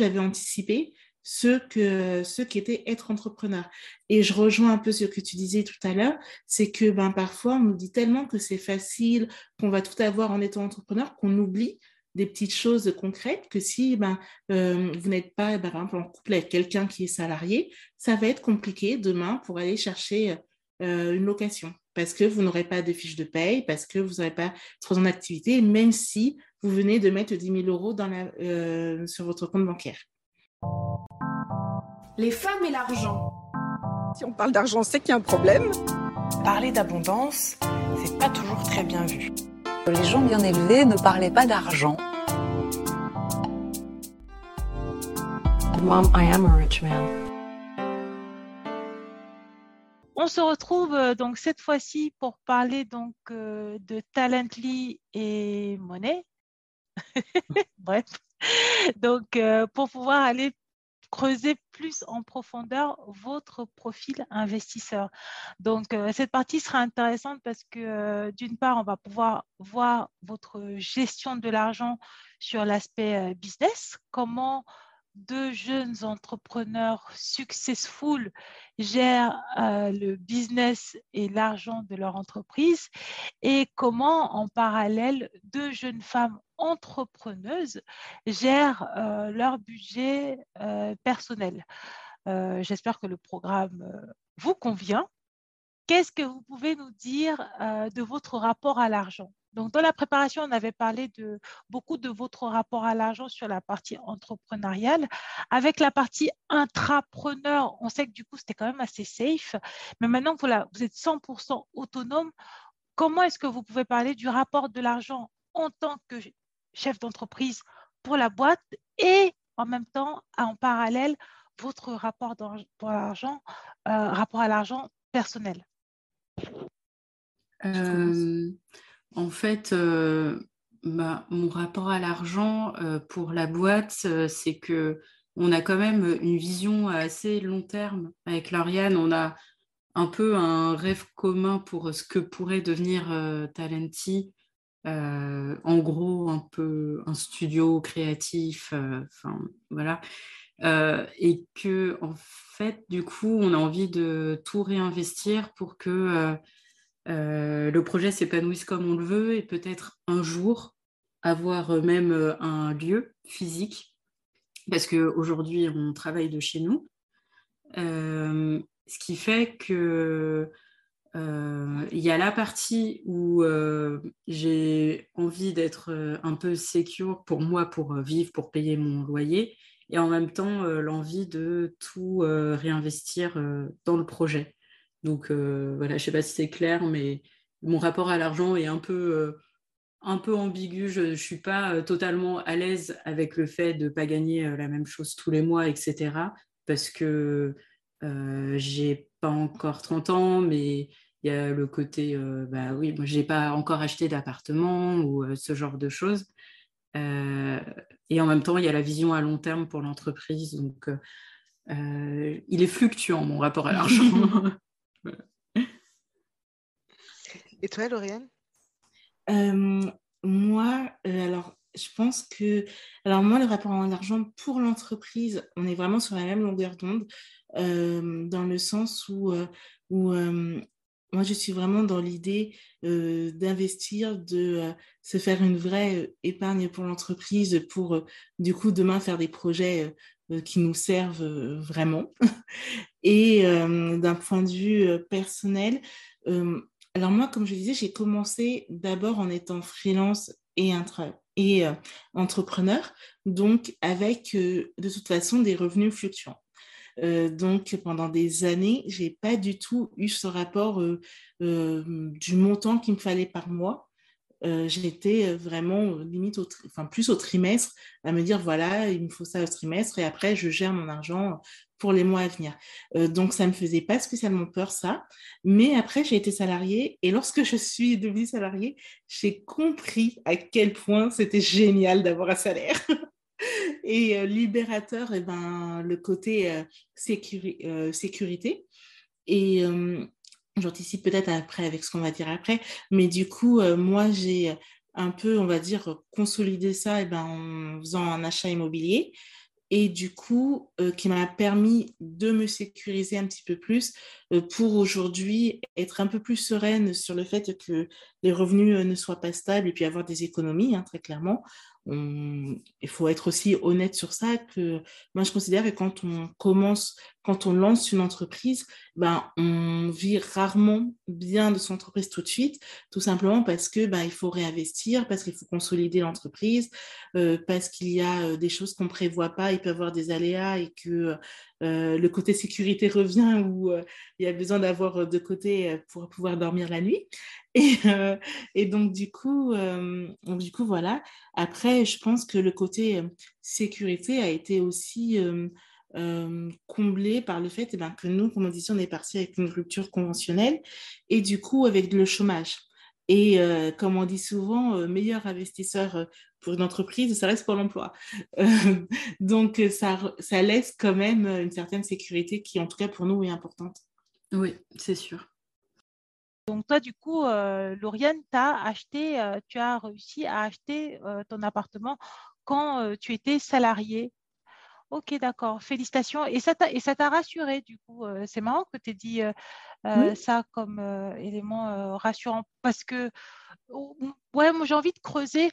j'avais anticipé ce que ce qui était être entrepreneur. Et je rejoins un peu ce que tu disais tout à l'heure, c'est que ben parfois on nous dit tellement que c'est facile, qu'on va tout avoir en étant entrepreneur, qu'on oublie des petites choses concrètes que si ben, euh, vous n'êtes pas ben, par exemple en couple avec quelqu'un qui est salarié, ça va être compliqué demain pour aller chercher euh, une location parce que vous n'aurez pas de fiche de paye, parce que vous n'aurez pas trop en activité, même si vous venez de mettre 10 000 euros dans la, euh, sur votre compte bancaire. Les femmes et l'argent. Si on parle d'argent, c'est qu'il y a un problème. Parler d'abondance, c'est pas toujours très bien vu. Les gens bien élevés ne parlaient pas d'argent. Mom, I am a rich man. On se retrouve euh, donc cette fois-ci pour parler donc euh, de Talently et Monnaie. Bref, donc euh, pour pouvoir aller creuser plus en profondeur votre profil investisseur. Donc, euh, cette partie sera intéressante parce que, euh, d'une part, on va pouvoir voir votre gestion de l'argent sur l'aspect business, comment deux jeunes entrepreneurs successful gèrent le business et l'argent de leur entreprise et comment en parallèle deux jeunes femmes entrepreneuses gèrent euh, leur budget euh, personnel. Euh, j'espère que le programme vous convient. Qu'est-ce que vous pouvez nous dire de votre rapport à l'argent? Donc, dans la préparation, on avait parlé de beaucoup de votre rapport à l'argent sur la partie entrepreneuriale. Avec la partie intrapreneur, on sait que du coup, c'était quand même assez safe. Mais maintenant que vous êtes 100% autonome, comment est-ce que vous pouvez parler du rapport de l'argent en tant que chef d'entreprise pour la boîte et en même temps, en parallèle, votre rapport pour l'argent, euh, rapport à l'argent personnel. Euh, En fait, euh, bah, mon rapport à l'argent pour la boîte, c'est que on a quand même une vision assez long terme. Avec Lauriane. On a un peu un rêve commun pour ce que pourrait devenir Talenti euh, en gros, un peu un studio créatif, euh, voilà. Euh, et que en fait, du coup, on a envie de tout réinvestir pour que le projet s'épanouisse comme on le veut et peut-être un jour avoir même un lieu physique, parce qu'aujourd'hui, on travaille de chez nous. ce qui fait que il y a la partie où euh, j'ai envie d'être euh, un peu secure pour moi, pour vivre, pour payer mon loyer, et en même temps l'envie de tout réinvestir dans le projet. Donc voilà, je ne sais pas si c'est clair, mais mon rapport à l'argent est un peu, un peu ambigu. Je ne suis pas totalement à l'aise avec le fait de ne pas gagner la même chose tous les mois, etc. Parce que euh, j'ai pas encore 30 ans, mais il y a le côté, euh, bah oui, moi j'ai pas encore acheté d'appartement ou euh, ce genre de choses. et en même temps, il y a la vision à long terme pour l'entreprise. Donc, il est fluctuant mon rapport à l'argent. Et toi, Lauriane Moi, alors je pense que, alors moi, le rapport à l'argent pour l'entreprise, on est vraiment sur la même longueur d'onde. Euh, dans le sens où, euh, euh, moi, je suis vraiment dans l'idée d'investir, de se faire une vraie épargne pour l'entreprise, pour du coup demain faire des projets qui nous servent vraiment. Et d'un point de vue personnel, alors moi, comme je disais, j'ai commencé d'abord en étant freelance et, et entrepreneur, donc avec de toute façon des revenus fluctuants. Euh, donc, pendant des années, j'ai pas du tout eu ce rapport euh, euh, du montant qu'il me fallait par mois. J'étais vraiment limite, enfin plus au trimestre, à me dire voilà, il me faut ça au trimestre et après je gère mon argent pour les mois à venir. donc ça me faisait pas spécialement peur ça, mais après j'ai été salariée et lorsque je suis devenue salariée, j'ai compris à quel point c'était génial d'avoir un salaire. et euh, libérateur, eh ben, le côté euh, euh, sécurité. Et j'anticipe peut-être après avec ce qu'on va dire après, mais du coup, moi, j'ai un peu, on va dire, consolidé ça eh ben, en faisant un achat immobilier. et du coup, euh, qui m'a permis de me sécuriser un petit peu plus euh, pour aujourd'hui être un peu plus sereine sur le fait que les revenus euh, ne soient pas stables et puis avoir des économies, hein, très clairement. il faut être aussi honnête sur ça, que moi je considère que quand on commence, quand on lance une entreprise, ben, on vit rarement bien de son entreprise tout de suite, tout simplement parce que ben, faut réinvestir, parce qu'il faut consolider l'entreprise, parce qu'il y a des choses qu'on ne prévoit pas, il peut y avoir des aléas et que euh, le côté sécurité revient où euh, il y a besoin d'avoir de côté euh, pour pouvoir dormir la nuit. Et, donc, du coup, du coup, voilà. Après, je pense que le côté sécurité a été aussi comblé par le fait eh ben, que nous, comme on dit, on est parti avec une rupture conventionnelle et du coup avec le chômage. Et comme on dit souvent, meilleur investisseur pour une entreprise, ça reste pour l'emploi. donc, ça, ça laisse quand même une certaine sécurité qui, en tout cas, pour nous, est importante. Oui, c'est sûr. Donc, toi, du coup, euh, Lauriane, as acheté, euh, tu as réussi à acheter euh, ton appartement quand euh, tu étais salarié? Ok, d'accord. Félicitations. Et ça t'a rassuré, du coup. c'est marrant que tu aies dit ça comme élément rassurant parce que ouais, moi j'ai envie de creuser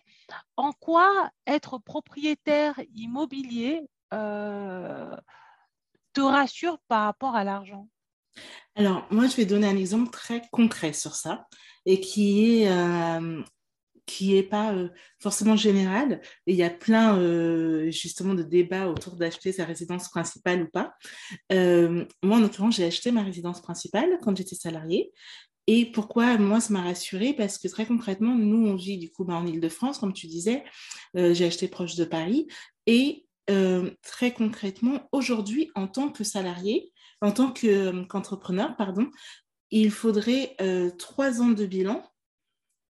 en quoi être propriétaire immobilier euh, te rassure par rapport à l'argent? Alors, moi, je vais donner un exemple très concret sur ça et qui est euh, qui n'est pas euh, forcément général. Et il y a plein justement de débats autour d'acheter sa résidence principale ou pas. moi, en l'occurrence, j'ai acheté ma résidence principale quand j'étais salariée. Et pourquoi moi, ça m'a rassurée? Parce que très concrètement, nous, on vit du coup bah, en Ile-de-France, comme tu disais. Euh, j'ai acheté proche de Paris. Et euh, très concrètement, aujourd'hui, en tant que salarié, en tant qu'entrepreneur, pardon, il faudrait euh, trois ans de bilan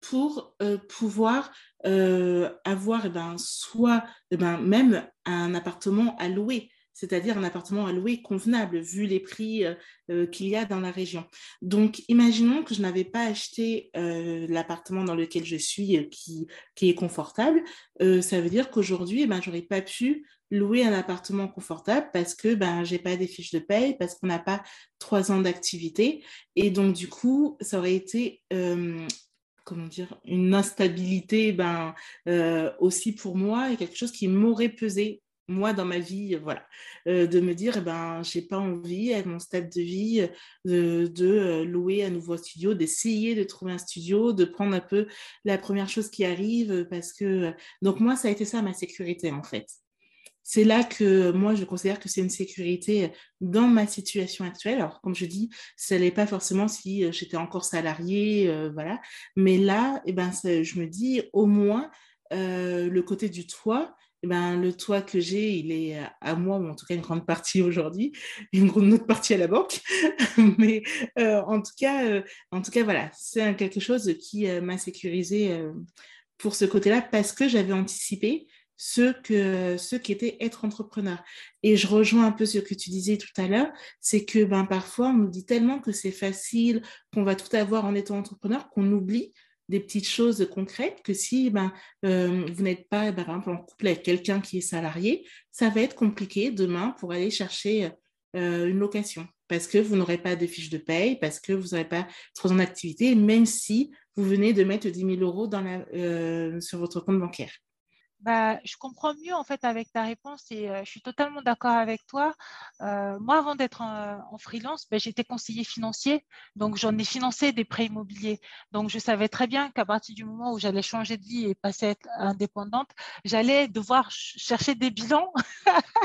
pour pouvoir avoir eh ben, soit eh ben, même un appartement à louer c'est-à-dire un appartement à louer convenable vu les prix euh, euh, qu'il y a dans la région. Donc, imaginons que je n'avais pas acheté euh, l'appartement dans lequel je suis qui, qui est confortable. ça veut dire qu'aujourd'hui, eh ben, je n'aurais pas pu louer un appartement confortable parce que ben, je n'ai pas des fiches de paye, parce qu'on n'a pas trois ans d'activité. Et donc, du coup, ça aurait été comment dire, une instabilité ben, aussi pour moi et quelque chose qui m'aurait pesé moi dans ma vie, voilà, euh, de me dire, eh ben, j'ai pas envie, avec mon stade de vie, de, euh, louer un nouveau studio, d'essayer de trouver un studio, de prendre un peu la première chose qui arrive, parce que, donc moi, ça a été ça ma sécurité en fait. C'est là que moi, je considère que c'est une sécurité dans ma situation actuelle. Alors, comme je dis, ce n'est pas forcément si euh, j'étais encore salariée, voilà. Mais là, eh ben, je me dis, au moins, le côté du toit, eh ben, le toit que j'ai, il est à moi, ou en tout cas une grande partie aujourd'hui, une grande autre partie à la banque. Mais euh, en, tout cas, euh, en tout cas, voilà, c'est quelque chose qui euh, m'a sécurisé pour ce côté-là parce que j'avais anticipé ce, que, ce qui était être entrepreneur. Et je rejoins un peu ce que tu disais tout à l'heure, c'est que ben, parfois on nous dit tellement que c'est facile, qu'on va tout avoir en étant entrepreneur, qu'on oublie des petites choses concrètes que si ben, euh, vous n'êtes pas, ben, par exemple, en couple avec quelqu'un qui est salarié, ça va être compliqué demain pour aller chercher euh, une location parce que vous n'aurez pas de fiche de paye, parce que vous n'aurez pas trois ans d'activité, même si vous venez de mettre 10 000 euros euh, sur votre compte bancaire. Bah, je comprends mieux en fait avec ta réponse et euh, je suis totalement d'accord avec toi. Euh, moi, avant d'être en, freelance, bah, j'étais conseiller financier, donc j'en ai financé des prêts immobiliers. Donc je savais très bien qu'à partir du moment où j'allais changer de vie et passer à être indépendante, j'allais devoir chercher des bilans,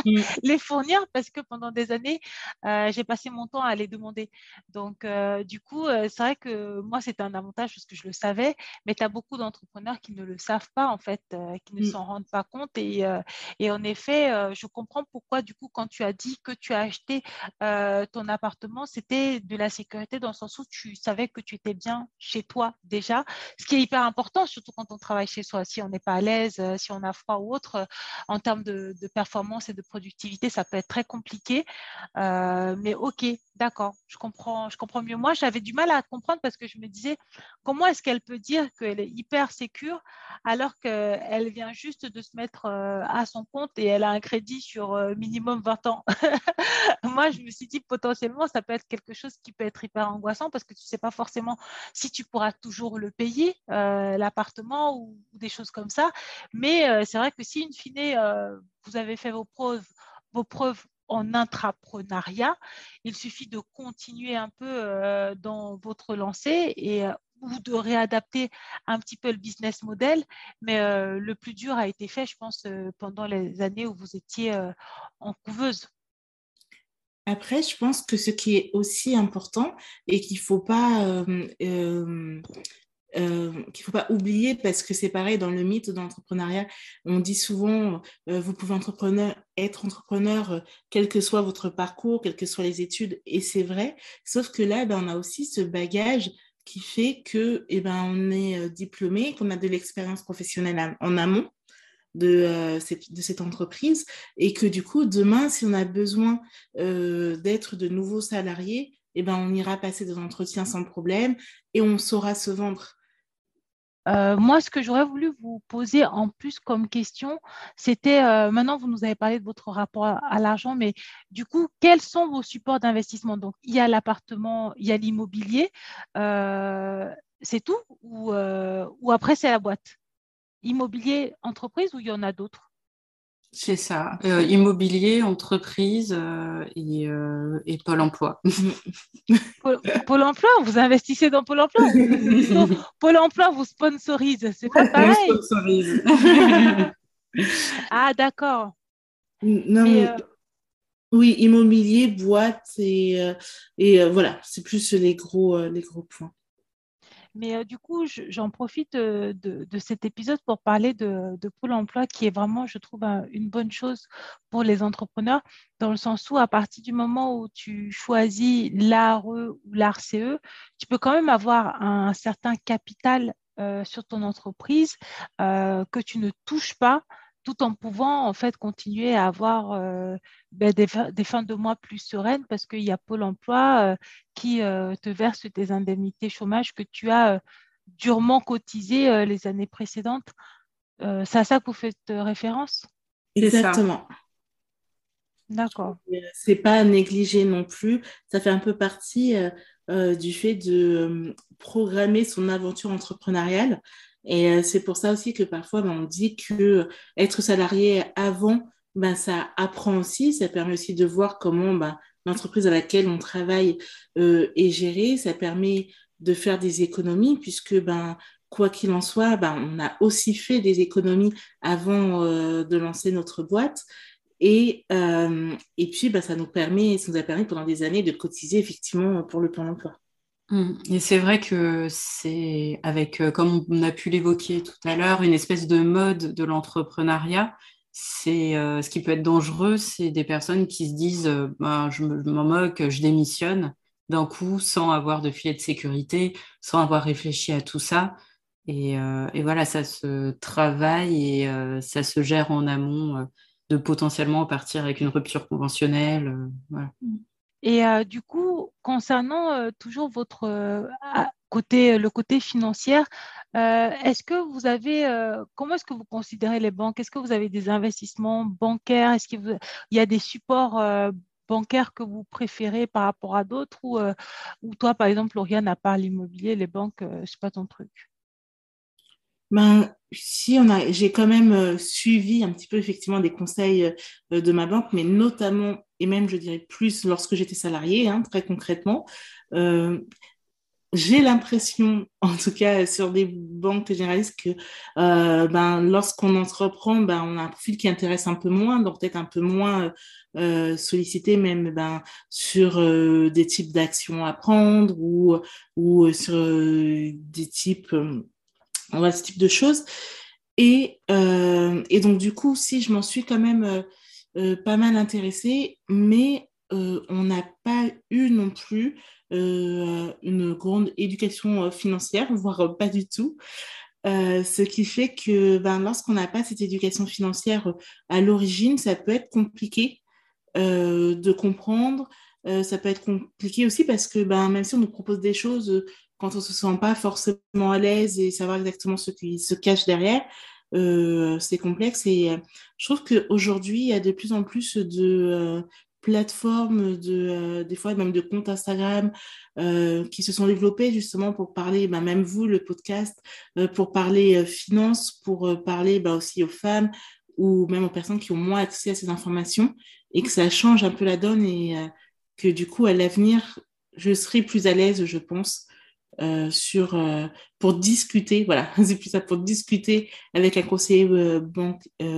mmh. les fournir parce que pendant des années, euh, j'ai passé mon temps à les demander. Donc du coup, c'est vrai que moi, c'était un avantage parce que je le savais, mais tu as beaucoup d'entrepreneurs qui ne le savent pas en fait, qui ne mmh. Rendent pas compte. Et, euh, et en effet, euh, je comprends pourquoi, du coup, quand tu as dit que tu as acheté euh, ton appartement, c'était de la sécurité dans le sens où tu savais que tu étais bien chez toi déjà, ce qui est hyper important, surtout quand on travaille chez soi. Si on n'est pas à l'aise, si on a froid ou autre, en termes de, performance et de productivité, ça peut être très compliqué. mais OK, d'accord, je comprends, je comprends mieux. Moi, j'avais du mal à comprendre parce que je me disais, comment est-ce qu'elle peut dire qu'elle est hyper sécure alors qu'elle vient juste juste de se mettre à son compte et elle a un crédit sur minimum 20 ans. Moi, je me suis dit potentiellement, ça peut être quelque chose qui peut être hyper angoissant parce que tu ne sais pas forcément si tu pourras toujours le payer, l'appartement ou, des choses comme ça. Mais c'est vrai que si, in fine, vous avez fait vos preuves, vos preuves en intrapreneuriat. Il suffit de continuer un peu euh, dans votre lancée et euh, ou de réadapter un petit peu le business model. Mais euh, le plus dur a été fait, je pense, pendant les années où vous étiez en couveuse. Après, je pense que ce qui est aussi important et qu'il ne faut pas euh, qu'il faut pas oublier parce que c'est pareil dans le mythe de. On dit souvent, euh, vous pouvez entrepreneur, être entrepreneur euh, quel que soit votre parcours, quelles que soient les études, et c'est vrai. Sauf que là, ben, on a aussi ce bagage qui fait que, eh ben, on est diplômé, qu'on a de l'expérience professionnelle en amont. De, cette, de, cette, entreprise et que du coup, demain, si on a besoin d'être de nouveaux salariés, eh ben, on ira passer des entretiens sans problème et on saura se vendre. Euh, moi, ce que j'aurais voulu vous poser en plus comme question, c'était, euh, maintenant vous nous avez parlé de votre rapport à, l'argent, mais du coup, quels sont vos supports d'investissement? Donc, il y a l'appartement, il y a l'immobilier, euh, c'est tout ou, ou après c'est la boîte? Immobilier, entreprise ou il y en a d'autres? C'est ça, euh, immobilier, entreprise euh, euh, et, Pôle emploi. Pôle, emploi, vous investissez dans Pôle emploi Pôle emploi vous sponsorise, c'est pas pareil. sponsorise. ah, d'accord. Oui, immobilier, boîte et, et voilà, c'est plus les gros, les gros points. Mais du coup, j'en profite de, cet épisode pour parler de, Pôle emploi, qui est vraiment, je trouve, une bonne chose pour les entrepreneurs, dans le sens où à partir du moment où tu choisis l'ARE ou l'ARCE, tu peux quand même avoir un, certain capital sur ton entreprise que tu ne touches pas tout en pouvant en fait continuer à avoir euh, ben, des, fins de mois plus sereines parce qu'il y a Pôle emploi euh, qui euh, te verse des indemnités chômage que tu as durement cotisées les années précédentes. c'est à ça que vous faites référence? Exactement. D'accord. C'est pas négligé non plus. Ça fait un peu partie du fait de programmer son aventure entrepreneuriale. Et euh, c'est pour ça aussi que parfois, ben, on dit que être salarié avant, ben, ça apprend aussi, ça permet aussi de voir comment ben, l'entreprise à laquelle on travaille euh, est gérée, ça permet de faire des économies, puisque ben, quoi qu'il en soit, ben, on a aussi fait des économies avant euh, de lancer notre boîte. Et, et puis, ben, ça nous permet, ça nous a permis pendant des années de cotiser effectivement pour le plan d'emploi. Mmh. Et c'est vrai que c'est avec, euh, comme on a pu l'évoquer tout à l'heure, une espèce de mode de l'entrepreneuriat. C'est euh, ce qui peut être dangereux, c'est des personnes qui se disent euh, ben, je m'en moque, je démissionne d'un coup sans avoir de filet de sécurité, sans avoir réfléchi à tout ça. Et, et voilà, ça se travaille et ça se gère en amont de potentiellement partir avec une rupture conventionnelle. voilà. Et euh, du coup, concernant euh, toujours votre euh, côté, le côté financier, est-ce que vous avez, comment est-ce que vous considérez les banques? Est-ce que vous avez des investissements bancaires? Est-ce qu'il y a des supports bancaires que vous préférez par rapport à d'autres? Ou, ou toi, par exemple, Lauriane, à part l'immobilier, les banques, c'est pas ton truc? Ben, si on a, j'ai quand même suivi un petit peu effectivement des conseils de ma banque, mais notamment et même je dirais plus lorsque j'étais salariée, hein, très concrètement. Euh, j'ai l'impression, en tout cas sur des banques généralistes, que euh, ben, lorsqu'on entreprend, ben, on a un profil qui intéresse un peu moins, donc peut-être un peu moins euh, sollicité même ben, sur des types d'actions à prendre ou, ou sur des types, ce type de choses. Et, et donc du coup, si je m'en suis quand même euh, pas mal intéressés, mais euh, on n'a pas eu non plus euh, une grande éducation financière, voire pas du tout. ce qui fait que ben, lorsqu'on n'a pas cette éducation financière à l'origine, ça peut être compliqué de comprendre. ça peut être compliqué aussi parce que ben, même si on nous propose des choses quand on ne se sent pas forcément à l'aise et savoir exactement ce qui se cache derrière, c'est complexe. Et je trouve qu'aujourd'hui, il y a de plus en plus de plateformes, de, des fois même de comptes Instagram qui se sont développés justement pour parler, bah, même vous, le podcast, pour parler finance, pour parler bah, aussi aux femmes ou même aux personnes qui ont moins accès à ces informations et que ça change un peu la donne et que du coup, à l'avenir, je serai plus à l'aise, je pense, euh, sur, euh, pour discuter, voilà, c'est plus ça, pour discuter avec un conseiller euh,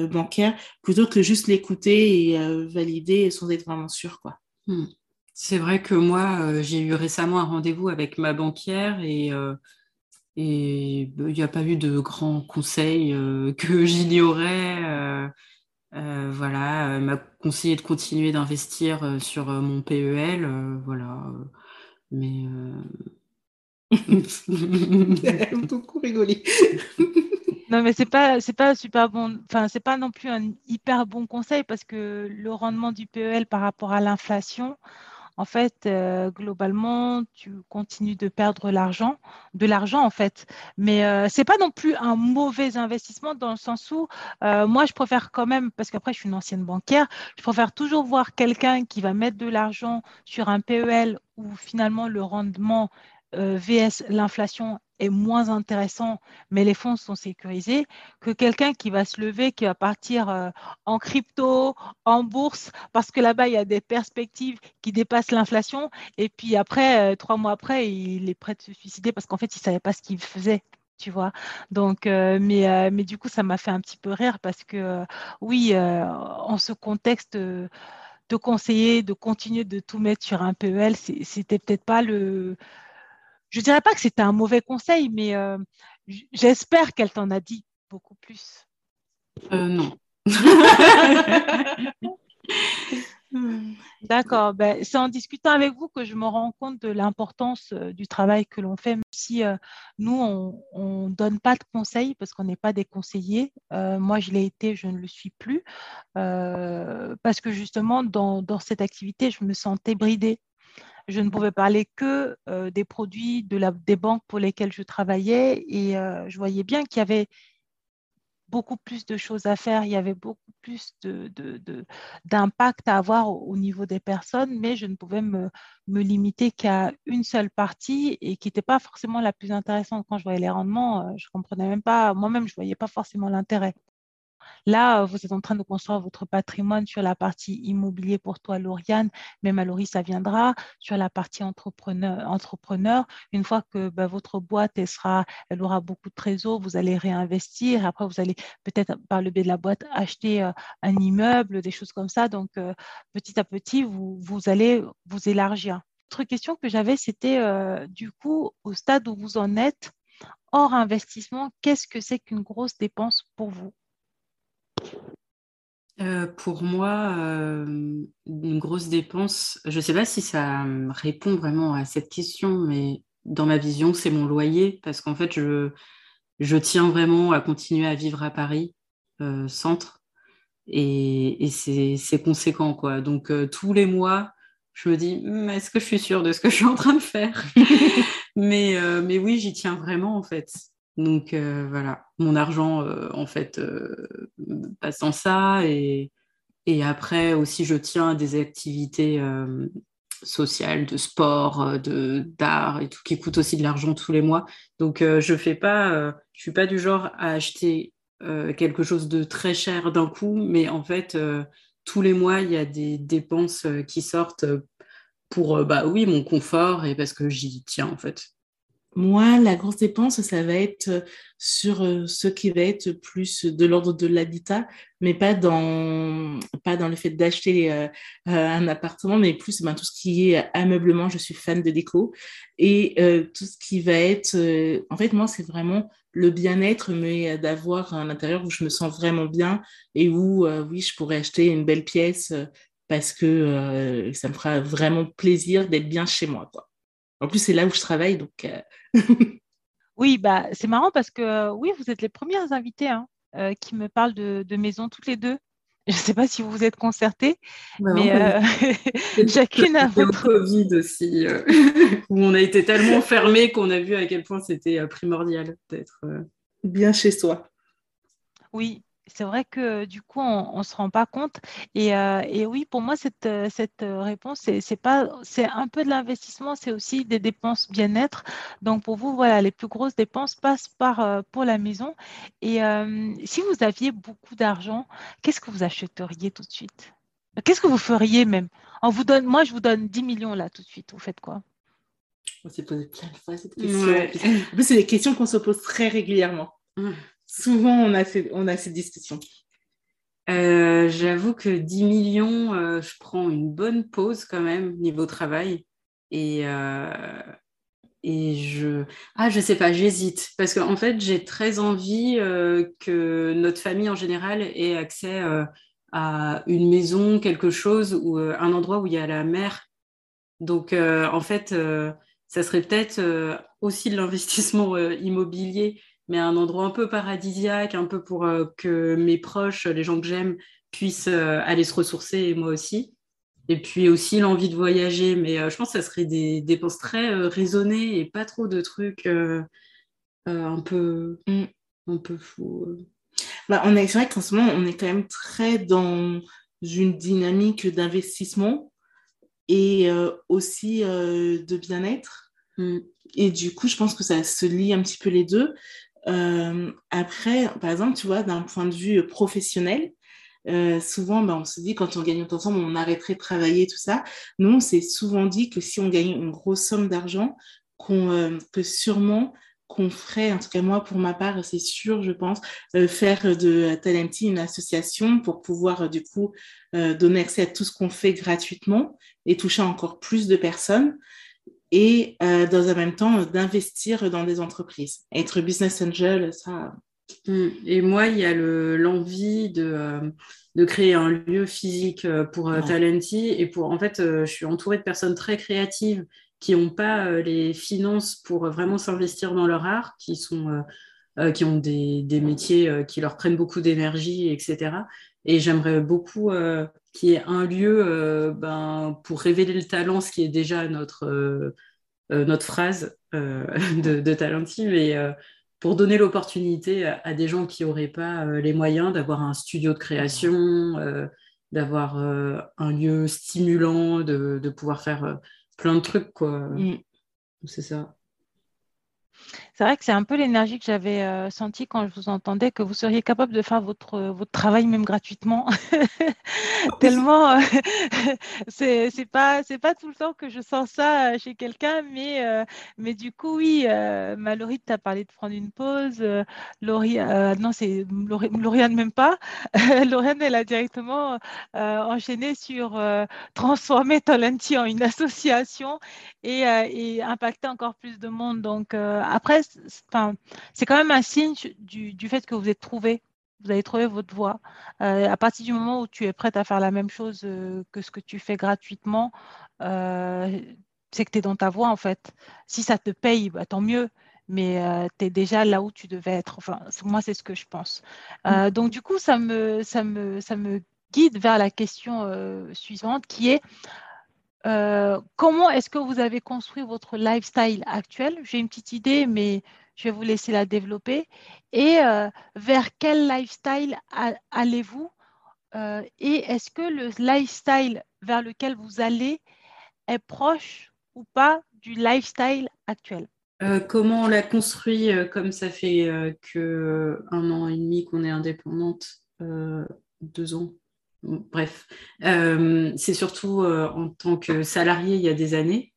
bancaire plutôt que juste l'écouter et valider sans être vraiment sûr, quoi. Hmm. C'est vrai que moi, j'ai eu récemment un rendez-vous avec ma banquière et et il n'y a pas eu de grands conseils que j'ignorais. voilà, elle m'a conseillé de continuer d'investir sur mon PEL, voilà. Mais beaucoup rigolé. non, mais c'est pas c'est pas super bon. Enfin, c'est pas non plus un hyper bon conseil parce que le rendement du PEL par rapport à l'inflation, en fait, euh, globalement, tu continues de perdre l'argent, de l'argent en fait. Mais euh, c'est pas non plus un mauvais investissement dans le sens où euh, moi, je préfère quand même, parce qu'après, je suis une ancienne banquière, je préfère toujours voir quelqu'un qui va mettre de l'argent sur un PEL où finalement le rendement euh, VS, l'inflation est moins intéressant, mais les fonds sont sécurisés, que quelqu'un qui va se lever, qui va partir euh, en crypto, en bourse, parce que là-bas, il y a des perspectives qui dépassent l'inflation. Et puis après, euh, trois mois après, il est prêt de se suicider parce qu'en fait, il ne savait pas ce qu'il faisait tu vois. Donc, mais, mais du coup, ça m'a fait un petit peu rire parce que oui, en ce contexte, de conseiller, de continuer de tout mettre sur un PEL, c'était peut-être pas le, je dirais pas que c'était un mauvais conseil, mais euh, j'espère qu'elle t'en a dit beaucoup plus. Euh, non. D'accord. Ben, c'est en discutant avec vous que je me rends compte de l'importance euh, du travail que l'on fait, même si nous, on ne donne pas de conseils parce qu'on n'est pas des conseillers. moi, je l'ai été, je ne le suis plus, parce que justement, dans, dans, cette activité, je me sentais bridée je ne pouvais parler que euh, des produits des banques pour lesquelles je travaillais et euh, je voyais bien qu'il y avait beaucoup plus de choses à faire, il y avait beaucoup plus d'impact à avoir au, niveau des personnes, mais je ne pouvais me, me limiter qu'à une seule partie et qui n'était pas forcément la plus intéressante. Quand je voyais les rendements, euh, je ne comprenais même pas, moi-même, je ne voyais pas forcément l'intérêt. Là, vous êtes en train de construire votre patrimoine sur la partie immobilier pour toi, Lauriane. À Laurie, ça viendra. Sur la partie entrepreneur, une fois que bah, votre boîte sera, elle aura beaucoup de trésors, vous allez réinvestir. Après, vous allez peut-être par le biais de la boîte acheter euh, un immeuble, des choses comme ça. Donc, euh, petit à petit, vous, vous allez vous élargir. Autre question que j'avais, c'était euh, du coup, au stade où vous en êtes, hors investissement, qu'est-ce que c'est qu'une grosse dépense pour vous? Euh, pour moi, euh, une grosse dépense, je ne sais pas si ça répond vraiment à cette question, mais dans ma vision, c'est mon loyer, parce qu'en fait, je, je, tiens vraiment à continuer à vivre à Paris, euh, centre, et, et c'est conséquent. Quoi. Donc, tous les mois, je me dis, hum, est-ce que je suis sûre de ce que je suis en train de faire? Mais, mais oui, j'y tiens vraiment, en fait. Donc euh, voilà, mon argent euh, en fait euh, passe en ça et, après aussi je tiens à des activités sociales, de sport, de d'art et tout qui coûtent aussi de l'argent tous les mois. Donc je fais pas, je suis pas du genre à acheter quelque chose de très cher d'un coup, mais en fait tous les mois il y a des dépenses qui sortent pour bah oui mon confort et parce que j'y tiens en fait. Moi, la grosse dépense, ça va être euh, sur euh, ce qui va être plus de l'ordre de l'habitat, mais pas dans, pas dans le fait d'acheter euh, un appartement, mais plus ben, tout ce qui est ameublement. Je suis fan de déco. Et tout ce qui va être. en fait, moi, c'est vraiment le bien-être, mais d'avoir un intérieur où je me sens vraiment bien et où, oui, je pourrais acheter une belle pièce parce que ça me fera vraiment plaisir d'être bien chez moi. En plus, c'est là où je travaille, donc. Euh, oui, bah, c'est marrant parce que euh, oui, vous êtes les premières invitées hein, euh, qui me parlent de, maison toutes les deux. Je ne sais pas si vous vous êtes concertées, mais chacune a votre Covid aussi, où on a été tellement fermés qu'on a vu à quel point c'était primordial d'être bien chez soi. Oui, c'est vrai que du coup, on ne se rend pas compte. Et, euh, et, oui, pour moi, cette, euh, cette euh, réponse, c'est pas, c'est un peu de l'investissement, c'est aussi des dépenses bien-être. Donc pour vous, voilà, les plus grosses dépenses passent par pour la maison. Et si vous aviez beaucoup d'argent, qu'est-ce que vous achèteriez tout de suite? Qu'est-ce que vous feriez même? On vous donne, moi, je vous donne 10 millions là tout de suite. Vous faites quoi? On s'est posé plein de fois cette question. En plus, c'est des questions qu'on se pose très régulièrement. Souvent, on a, ces, on a ces discussions. Euh, j'avoue que 10 millions, euh, je prends une bonne pause quand même niveau travail. Et, euh, et je. Ah, je sais pas, j'hésite. Parce qu'en en fait, j'ai très envie que notre famille en général ait accès à une maison, quelque chose, ou un endroit où il y a la mer. Donc, en fait, ça serait peut-être aussi de l'investissement immobilier mais un endroit un peu paradisiaque, un peu pour euh, que mes proches, les gens que j'aime, puissent euh, aller se ressourcer et moi aussi. Et puis aussi l'envie de voyager, mais euh, je pense que ça serait des dépenses très raisonnées et pas trop de trucs un peu mm. un peu fous. Bah, on est, c'est vrai qu'en ce moment, on est quand même très dans une dynamique d'investissement et aussi de bien-être. Mm. Et du coup, je pense que ça se lie un petit peu les deux. Euh, après, par exemple, tu vois, d'un point de vue professionnel, euh, souvent, ben, on se dit quand on gagne autant ensemble, on arrêterait de travailler, tout ça. Nous, on s'est souvent dit que si on gagnait une grosse somme d'argent, euh, que sûrement qu'on ferait, en tout cas moi pour ma part, c'est sûr, je pense, faire de Talenti une association pour pouvoir du coup donner accès à tout ce qu'on fait gratuitement et toucher encore plus de personnes et euh, dans un même temps d'investir dans des entreprises. Être business angel, ça. Mm. Et moi, il y a l'envie de, euh, de créer un lieu physique euh, pour Talenti et pour en fait, je suis entourée de personnes très créatives qui n'ont pas les finances pour vraiment s'investir dans leur art, qui sont qui ont des, des, métiers qui leur prennent beaucoup d'énergie, etc. Et j'aimerais beaucoup qu'il y ait un lieu ben, pour révéler le talent, ce qui est déjà notre euh, notre phrase euh, de, de Talenti, mais euh, pour donner l'opportunité à, des gens qui n'auraient pas les moyens d'avoir un studio de création, d'avoir un lieu stimulant, de, de, pouvoir faire plein de trucs. Quoi. Mm. C'est ça. C'est vrai que c'est un peu l'énergie que j'avais euh, sentie quand je vous entendais, que vous seriez capable de faire votre, euh, votre travail même gratuitement. Tellement, euh, c'est pas, pas tout le temps que je sens ça chez quelqu'un, mais, mais du coup, oui, Mallory, tu as parlé de prendre une pause. Laurie, non, c'est Lauriane même pas. Lauriane, elle a directement enchaîné sur transformer Talenti en une association et, et impacter encore plus de monde. Donc, après, c'est quand même un signe du, fait que vous êtes trouvé. Vous avez trouvé votre voie. Euh, à partir du moment où tu es prête à faire la même chose euh, que ce que tu fais gratuitement, euh, c'est que tu es dans ta voie en fait. Si ça te paye, bah, tant mieux mais tu es déjà là où tu devais être. Enfin, moi, c'est ce que je pense. Mm. Donc, du coup, ça me, ça, me, ça me guide vers la question suivante qui est euh, comment est-ce que vous avez construit votre lifestyle actuel? J'ai une petite idée, mais je vais vous laisser la développer. Et euh, vers quel lifestyle allez-vous euh, Et est-ce que le lifestyle vers lequel vous allez est proche ou pas du lifestyle actuel? Comment on l'a construit Comme ça fait que un an et demi qu'on est indépendante, deux ans? Bref, euh, c'est surtout euh, en tant que salarié il y a des années,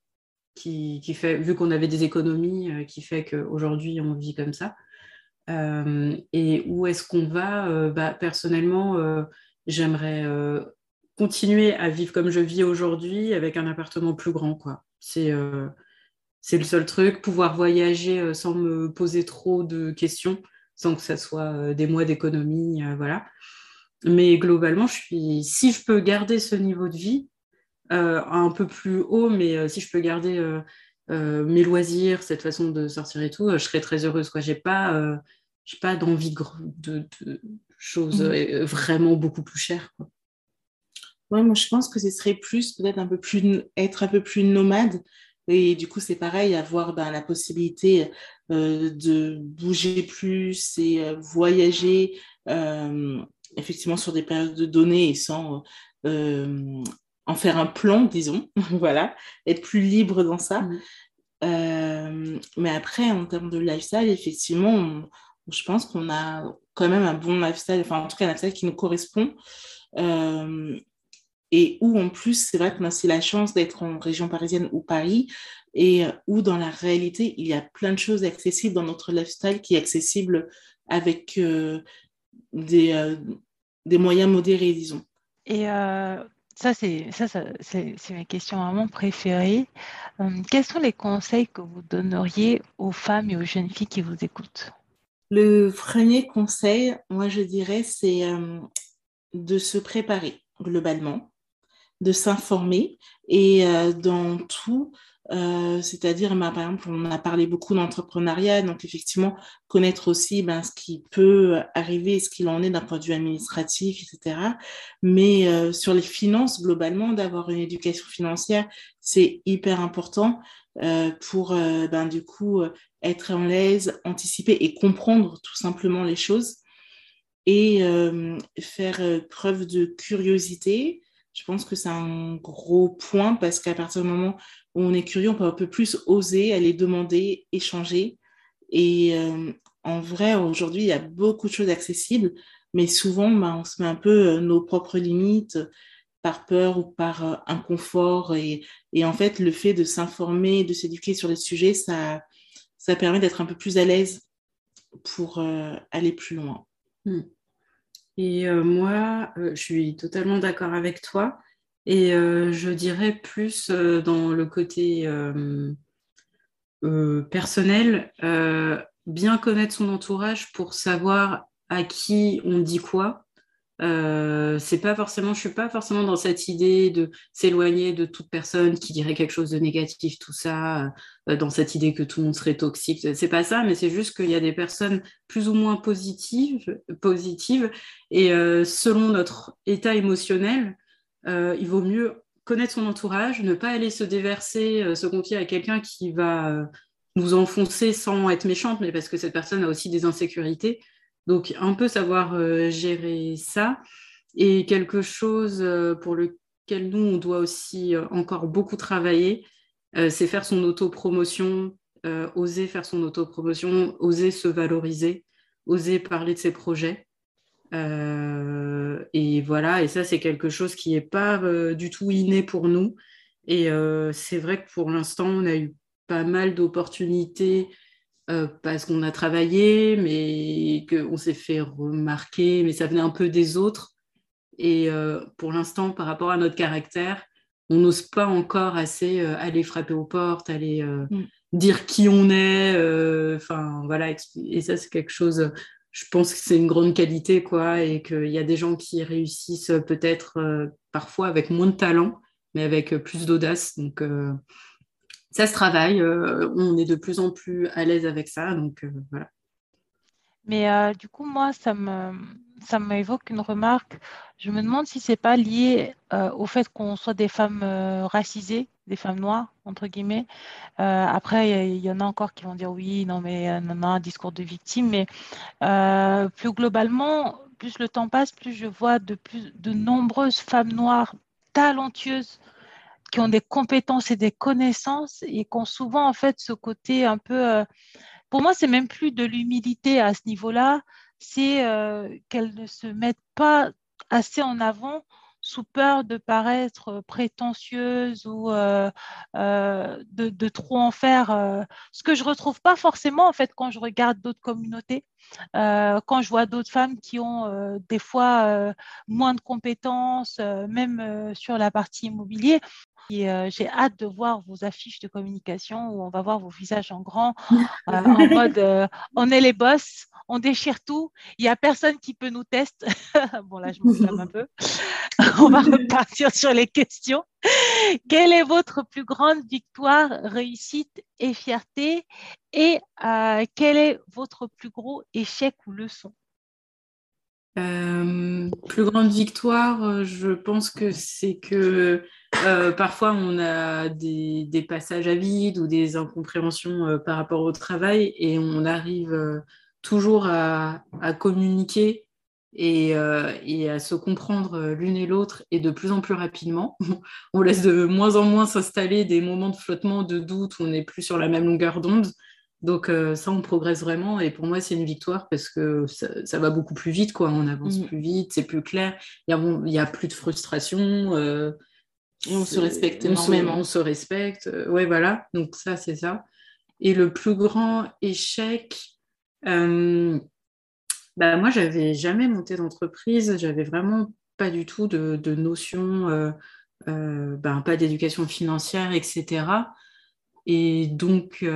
qui, fait, vu qu'on avait des économies, euh, qui fait qu'aujourd'hui on vit comme ça. et où est-ce qu'on va bah, Personnellement, j'aimerais continuer à vivre comme je vis aujourd'hui avec un appartement plus grand. Quoi. C'est, c'est le seul truc, pouvoir voyager sans me poser trop de questions, sans que ça soit des mois d'économie. voilà. Mais globalement, je suis, si je peux garder ce niveau de vie euh, un peu plus haut, mais euh, si je peux garder euh, mes loisirs, cette façon de sortir et tout, je serais très heureuse. Je n'ai pas, pas d'envie de, de, choses mmh. vraiment beaucoup plus chères. Quoi. Ouais, moi je pense que ce serait plus, peut-être un peu plus, être un peu plus nomade. Et du coup, c'est pareil, avoir ben, la possibilité de bouger plus et voyager effectivement sur des périodes de données et sans en faire un plan, disons, voilà, être plus libre dans ça. Mmh. mais après, en termes de lifestyle, effectivement, je pense qu'on a quand même un bon lifestyle, enfin en tout cas un lifestyle qui nous correspond. et où en plus, c'est vrai qu'on a aussi la chance d'être en région parisienne ou Paris, et où dans la réalité, il y a plein de choses accessibles dans notre lifestyle qui est accessible avec des, des moyens modérés, disons. Et ça, c'est ça, c'est ma question vraiment préférée. quels sont les conseils que vous donneriez aux femmes et aux jeunes filles qui vous écoutent? Le premier conseil, moi, je dirais, c'est de se préparer globalement, de s'informer et dans tout, euh, c'est-à-dire, bah, par exemple, on a parlé beaucoup d'entrepreneuriat, donc effectivement, connaître aussi ben, ce qui peut arriver, ce qu'il en est d'un point de vue administratif, etc. Mais euh, sur les finances, globalement, d'avoir une éducation financière, c'est hyper important euh, pour, ben, du coup, être en l'aise, anticiper et comprendre tout simplement les choses et faire preuve de curiosité. Je pense que c'est un gros point parce qu'à partir du moment on est curieux, on peut un peu plus oser aller demander, échanger. Et euh, en vrai, aujourd'hui, il y a beaucoup de choses accessibles, mais souvent, bah, on se met un peu euh, nos propres limites par peur ou par euh, inconfort. Et, en fait, le fait de s'informer, de s'éduquer sur les sujets, ça, ça permet d'être un peu plus à l'aise pour aller plus loin. Hmm. Et moi, je suis totalement d'accord avec toi. Et euh, je dirais plus euh, dans le côté euh, personnel, bien connaître son entourage pour savoir à qui on dit quoi. C'est pas forcément, je suis pas forcément dans cette idée de s'éloigner de toute personne qui dirait quelque chose de négatif, tout ça, dans cette idée que tout le monde serait toxique. C'est pas ça, mais c'est juste qu'il y a des personnes plus ou moins positives, positives et selon notre état émotionnel, euh, il vaut mieux connaître son entourage, ne pas aller se déverser, euh, se confier à quelqu'un qui va euh, nous enfoncer sans être méchante, mais parce que cette personne a aussi des insécurités. Donc, un peu savoir gérer ça. Et quelque chose pour lequel nous, on doit aussi encore beaucoup travailler, c'est faire son autopromotion, oser faire son autopromotion, oser se valoriser, oser parler de ses projets. Euh, et voilà, et ça, c'est quelque chose qui n'est pas euh, du tout inné pour nous. Et euh, c'est vrai que pour l'instant, on a eu pas mal d'opportunités parce qu'on a travaillé, mais qu'on s'est fait remarquer, mais ça venait un peu des autres. Et pour l'instant, par rapport à notre caractère, on n'ose pas encore assez aller frapper aux portes, aller mm. dire qui on est. Enfin, voilà. Et ça, c'est quelque chose je pense que c'est une grande qualité, quoi, et qu'il y a des gens qui réussissent peut-être euh, parfois avec moins de talent, mais avec plus d'audace. Donc, euh, ça se travaille. Euh, on est de plus en plus à l'aise avec ça. Donc, voilà. Mais du coup, moi, ça me, ça m'évoque une remarque. Je me demande si c'est pas lié euh, au fait qu'on soit des femmes euh, racisées, des femmes noires, entre guillemets. Euh, après, il y, en a encore qui vont dire oui, non, mais non, non, un discours de victime. Mais plus globalement, plus le temps passe, plus je vois de, plus, de nombreuses femmes noires talentueuses qui ont des compétences et des connaissances et qui ont souvent en fait ce côté un peu... pour moi, c'est même plus de l'humilité à ce niveau-là, c'est euh, qu'elles ne se mettent pas assez en avant sous peur de paraître prétentieuse ou euh, euh, de, trop en faire. ce que je retrouve pas forcément en fait quand je regarde d'autres communautés, quand je vois d'autres femmes qui ont des fois moins de compétences, même sur la partie immobilier. J'ai hâte de voir vos affiches de communication où on va voir vos visages en grand, en mode on est les boss, on déchire tout, il n'y a personne qui peut nous tester. bon, là, je me un peu. on va repartir sur les questions. Quelle est votre plus grande victoire, réussite et fierté? Et euh, quel est votre plus gros échec ou leçon? Euh, plus grande victoire, euh, je pense que c'est que parfois on a des, passages à vide ou des incompréhensions par rapport au travail et on arrive toujours à, communiquer et, et, à se comprendre l'une et l'autre et de plus en plus rapidement. on laisse de moins en moins s'installer des moments de flottement, de doute où on n'est plus sur la même longueur d'onde. Donc ça, on progresse vraiment et pour moi, c'est une victoire parce que ça, va beaucoup plus vite, quoi. On avance mm. plus vite, c'est plus clair. Il n'y a, a, plus de frustration. et on se respecte énormément. on se respecte. ouais, voilà. Donc ça, c'est ça. Et le plus grand échec, euh, bah, moi, j'avais jamais monté d'entreprise, j'avais vraiment pas du tout de, de notion, euh, euh, bah, pas d'éducation financière, etc. Et donc, je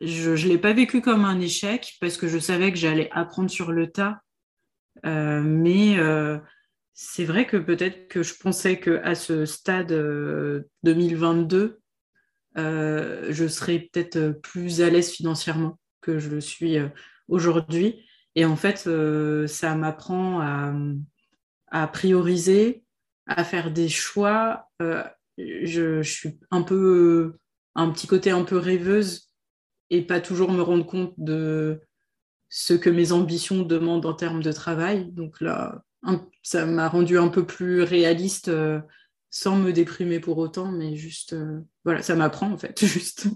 ne l'ai pas vécu comme un échec parce que je savais que j'allais apprendre sur le tas. mais c'est vrai que peut-être que je pensais qu'à ce stade 2022, euh, je serai peut-être euh, plus à l'aise financièrement que je le suis euh, aujourd'hui. Et en fait, ça m'apprend à, prioriser, à faire des choix. Je, suis un peu, un petit côté un peu rêveuse et pas toujours me rendre compte de ce que mes ambitions demandent en termes de travail. Donc là, ça m'a rendu un peu plus réaliste sans me déprimer pour autant, mais juste, euh, voilà, ça m'apprend en fait, juste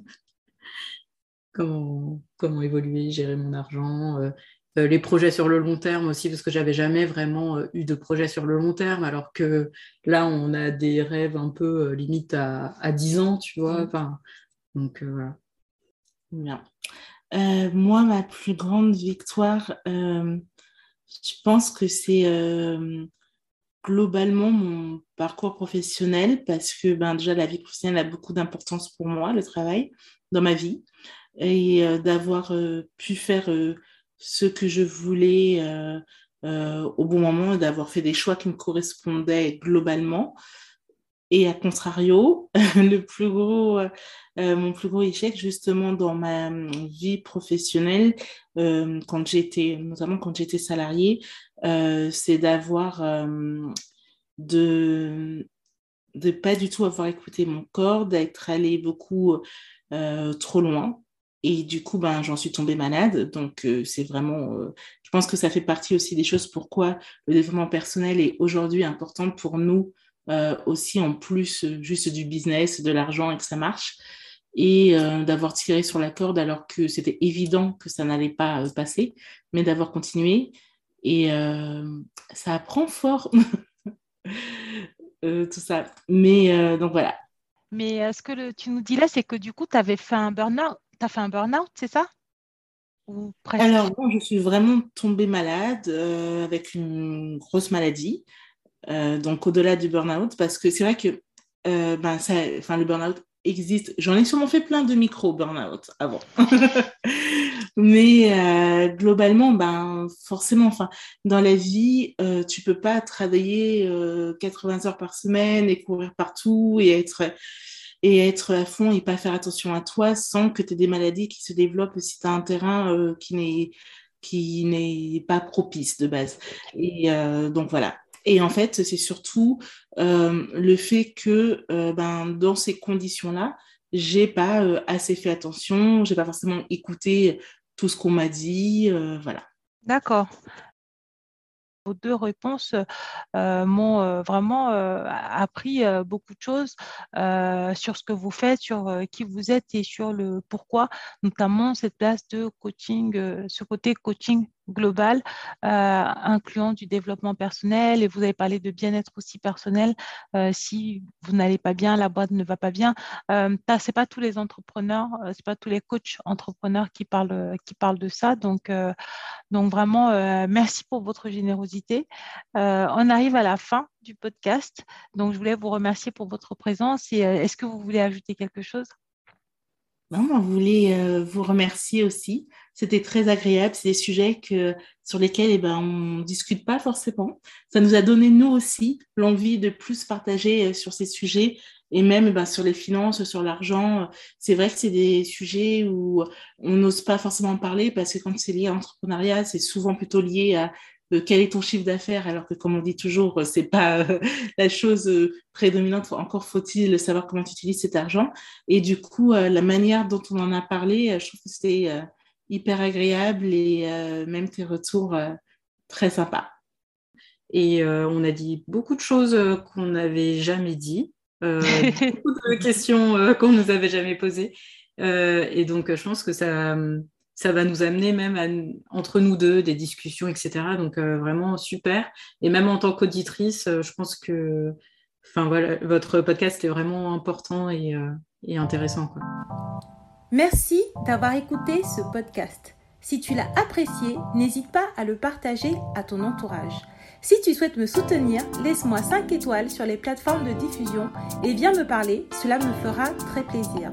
comment, comment évoluer, gérer mon argent, euh, euh, les projets sur le long terme aussi, parce que j'avais jamais vraiment eu de projet sur le long terme, alors que là, on a des rêves un peu limite à, à 10 ans, tu vois. Mmh. Enfin, donc voilà. Bien. moi, ma plus grande victoire, je pense que c'est globalement mon parcours professionnel parce que ben, déjà la vie professionnelle a beaucoup d'importance pour moi, le travail, dans ma vie. Et euh, d'avoir euh, pu faire euh, ce que je voulais au bon moment, d'avoir fait des choix qui me correspondaient globalement. Et à contrario, le plus gros, mon plus gros échec justement dans ma vie professionnelle, quand j'étais, notamment quand j'étais salariée, euh, c'est d'avoir euh, de de pas du tout avoir écouté mon corps, d'être allé beaucoup euh, trop loin. Et du coup, ben, j'en suis tombée malade. Donc, c'est vraiment, je pense que ça fait partie aussi des choses pourquoi le développement personnel est aujourd'hui important pour nous aussi, en plus juste du business, de l'argent et que ça marche. Et d'avoir tiré sur la corde alors que c'était évident que ça n'allait pas passer, mais d'avoir continué et euh, ça apprend fort, euh, tout ça. Mais euh, donc voilà. Mais ce que tu nous dis là, c'est que du coup, tu avais fait un burn-out. Fait un burn-out, c'est ça? Alors, je suis vraiment tombée malade avec une grosse maladie. donc, au-delà du burn-out, parce que c'est vrai que ben, ça, le burn-out existe. J'en ai sûrement fait plein de micro burn-out avant. Mais euh, globalement, ben, forcément, enfin, dans la vie, euh, tu peux pas travailler 80 euh, heures par semaine et courir partout et être, et être à fond et pas faire attention à toi sans que tu aies des maladies qui se développent si tu as un terrain qui n'est qui n'est pas propice de base. Et donc voilà. Et en fait, c'est surtout le fait que ben, dans ces conditions-là, j'ai pas assez fait attention, j'ai pas forcément écouté tout ce qu'on m'a dit. Euh, voilà. D'accord. Vos deux réponses euh, m'ont euh, vraiment appris beaucoup de choses sur ce que vous faites, sur qui vous êtes et sur le pourquoi, notamment cette place de coaching, ce côté coaching global, euh, incluant du développement personnel. Et vous avez parlé de bien-être aussi personnel. Euh, si vous n'allez pas bien, la boîte ne va pas bien. Euh, c'est pas tous les entrepreneurs, euh, c'est pas tous les coachs entrepreneurs qui parlent, qui parlent de ça. Donc, donc vraiment, merci pour votre générosité. on arrive à la fin du podcast. Donc, je voulais vous remercier pour votre présence. Est-ce que vous voulez ajouter quelque chose? On voulait vous remercier aussi c'était très agréable. C'est des sujets que, sur lesquels eh ben, on ne discute pas forcément. Ça nous a donné, nous aussi, l'envie de plus partager euh, sur ces sujets et même eh ben, sur les finances, sur l'argent. C'est vrai que c'est des sujets où on n'ose pas forcément en parler parce que quand c'est lié à l'entrepreneuriat, c'est souvent plutôt lié à euh, quel est ton chiffre d'affaires, alors que comme on dit toujours, euh, c'est pas la chose prédominante. Encore faut-il savoir comment tu utilises cet argent. Et du coup, la manière dont on en a parlé, je trouve que c'était hyper agréable et euh, même tes retours euh, très sympa. Et on a dit beaucoup de choses qu'on n'avait jamais dit, beaucoup de questions qu'on nous avait jamais posées. et donc, je pense que ça, ça va nous amener même entre nous deux des discussions, etc. Donc vraiment super. Et même en tant qu'auditrice, je pense que votre podcast est vraiment important et, et intéressant. Merci d'avoir écouté ce podcast. Si tu l'as apprécié, n'hésite pas à le partager à ton entourage. Si tu souhaites me soutenir, laisse-moi 5 étoiles sur les plateformes de diffusion et viens me parler, cela me fera très plaisir.